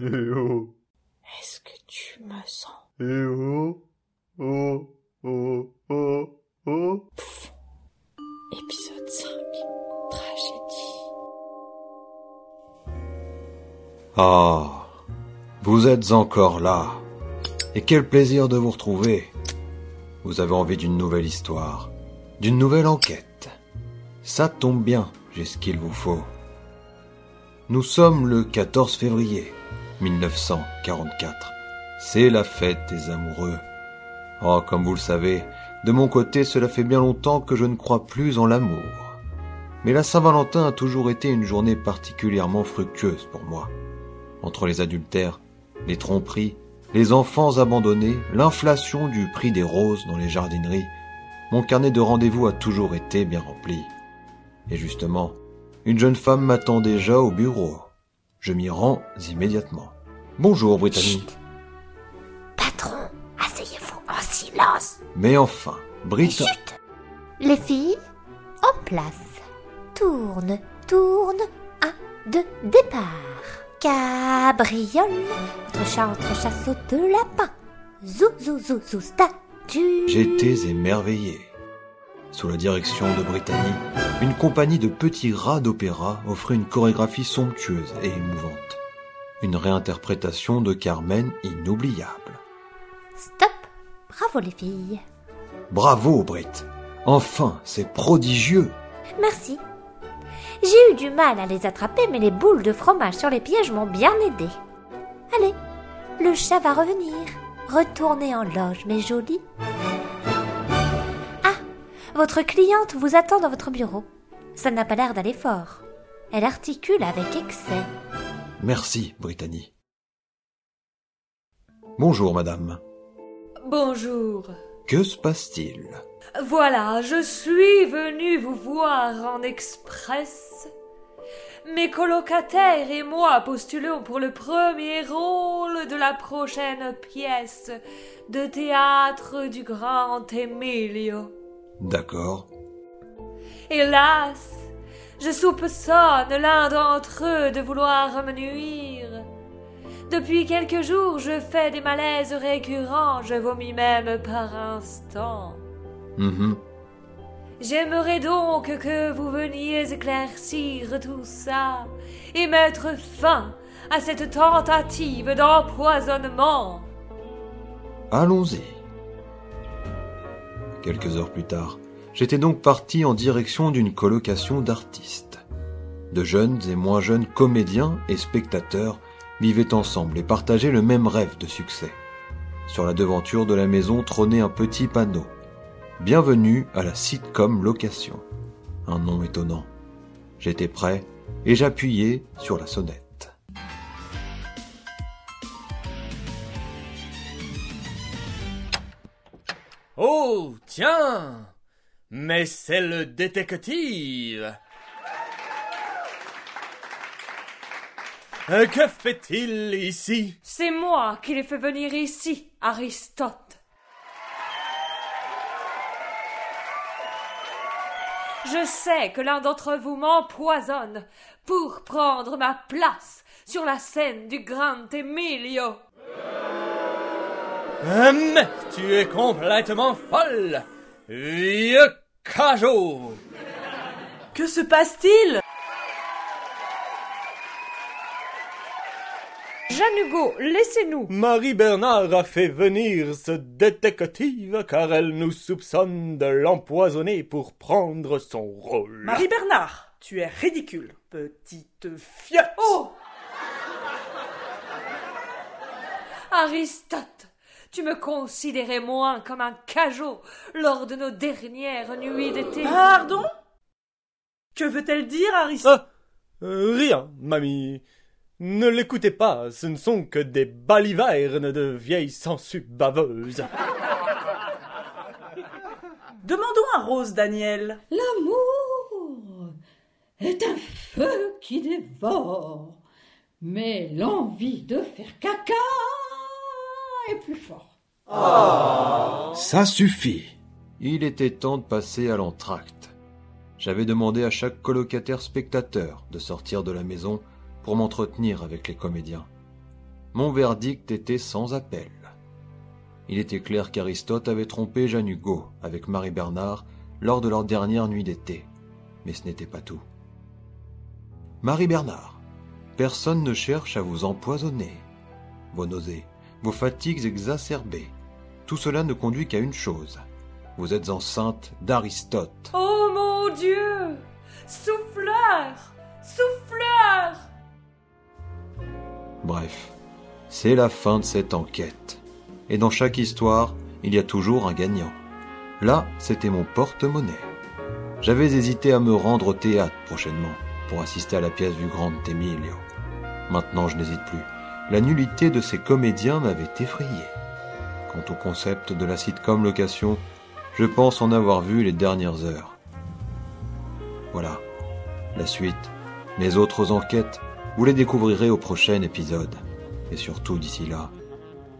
Eh oh, Est-ce que tu me sens? Eh oh, oh, oh, oh, oh. Épisode 5. Tragédie. Ah, vous êtes encore là. Et quel plaisir de vous retrouver. Vous avez envie d'une nouvelle histoire, d'une nouvelle enquête. Ça tombe bien, j'ai ce qu'il vous faut. Nous sommes le 14 février 1944. C'est la fête des amoureux. Oh, comme vous le savez, de mon côté, cela fait bien longtemps que je ne crois plus en l'amour. Mais la Saint-Valentin a toujours été une journée particulièrement fructueuse pour moi. Entre les adultères, les tromperies, les enfants abandonnés, l'inflation du prix des roses dans les jardineries, mon carnet de rendez-vous a toujours été bien rempli. Et justement, une jeune femme m'attend déjà au bureau. Je m'y rends immédiatement. Bonjour, Brittany. Patron, asseyez-vous en silence. Mais enfin, Brittany. Chut Les filles, en place. Tourne, tourne. Un, deux, départ. Cabriole, votre chat entre chasse de lapin. Zou, zou, zou, zou, statue. J'étais émerveillé. Sous la direction de Brittany, une compagnie de petits rats d'opéra offrait une chorégraphie somptueuse et émouvante. Une réinterprétation de Carmen inoubliable. Stop. Bravo les filles. Bravo, Britt. Enfin, c'est prodigieux. Merci. J'ai eu du mal à les attraper, mais les boules de fromage sur les pièges m'ont bien aidé. Allez, le chat va revenir. Retournez en loge, mes jolies. Ah, votre cliente vous attend dans votre bureau. Ça n'a pas l'air d'aller fort. Elle articule avec excès. Merci, Brittany. Bonjour, madame. Bonjour. Que se passe-t-il? Voilà, je suis venue vous voir en express. Mes colocataires et moi postulons pour le premier rôle de la prochaine pièce de théâtre du grand Emilio. D'accord. Hélas, je soupçonne l'un d'entre eux de vouloir me nuire. Depuis quelques jours, je fais des malaises récurrents, je vomis même par instant. Mhm. J'aimerais donc que vous veniez éclaircir tout ça et mettre fin à cette tentative d'empoisonnement. Allons-y. Quelques heures plus tard, j'étais donc parti en direction d'une colocation d'artistes. De jeunes et moins jeunes comédiens et spectateurs vivaient ensemble et partageaient le même rêve de succès. Sur la devanture de la maison trônait un petit panneau. Bienvenue à la sitcom location. Un nom étonnant. J'étais prêt et j'appuyais sur la sonnette. Oh, tiens Mais c'est le détective Euh, Que fait-il ici? C'est moi qui l'ai fait venir ici, Aristote. Je sais que l'un d'entre vous m'empoisonne pour prendre ma place sur la scène du grand Emilio. Mais tu es complètement folle Vieux cajot Que se passe-t-il? Jeanne Hugo, laissez-nous. Marie Bernard a fait venir ce détective car elle nous soupçonne de l'empoisonner pour prendre son rôle. Marie Bernard, tu es ridicule, petite fiotte. Oh Aristote, tu me considérais moins comme un cajot lors de nos dernières nuits d'été. Pardon? Que veut-elle dire, Aristote Ah euh, Rien, mamie. Ne l'écoutez pas, ce ne sont que des balivernes de vieilles sangsues baveuses. Demandons à Rose Daniel. L'amour est un feu qui dévore, mais l'envie de faire caca plus fort. Ça suffit. Il était temps de passer à l'entracte. J'avais demandé à chaque colocataire spectateur de sortir de la maison pour m'entretenir avec les comédiens. mon verdict était sans appel. Il était clair qu'Aristote avait trompé Jeanne Hugo avec Marie Bernard lors de leur dernière nuit d'été. Mais ce n'était pas tout. Marie Bernard, personne ne cherche à vous empoisonner. Vos nausées, vos fatigues exacerbées, tout cela ne conduit qu'à une chose. Vous êtes enceinte d'Aristote. Oh mon Dieu Souffleur Souffleur Bref, c'est la fin de cette enquête. Et dans chaque histoire, il y a toujours un gagnant. Là, c'était mon porte-monnaie. J'avais hésité à me rendre au théâtre prochainement pour assister à la pièce du Grand Emilio. Maintenant, je n'hésite plus. La nullité de ces comédiens m'avait effrayé. Quant au concept de la sitcom location, je pense en avoir vu les dernières heures. Voilà, la suite, mes autres enquêtes, vous les découvrirez au prochain épisode. Et surtout d'ici là,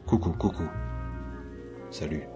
coucou, coucou. Salut.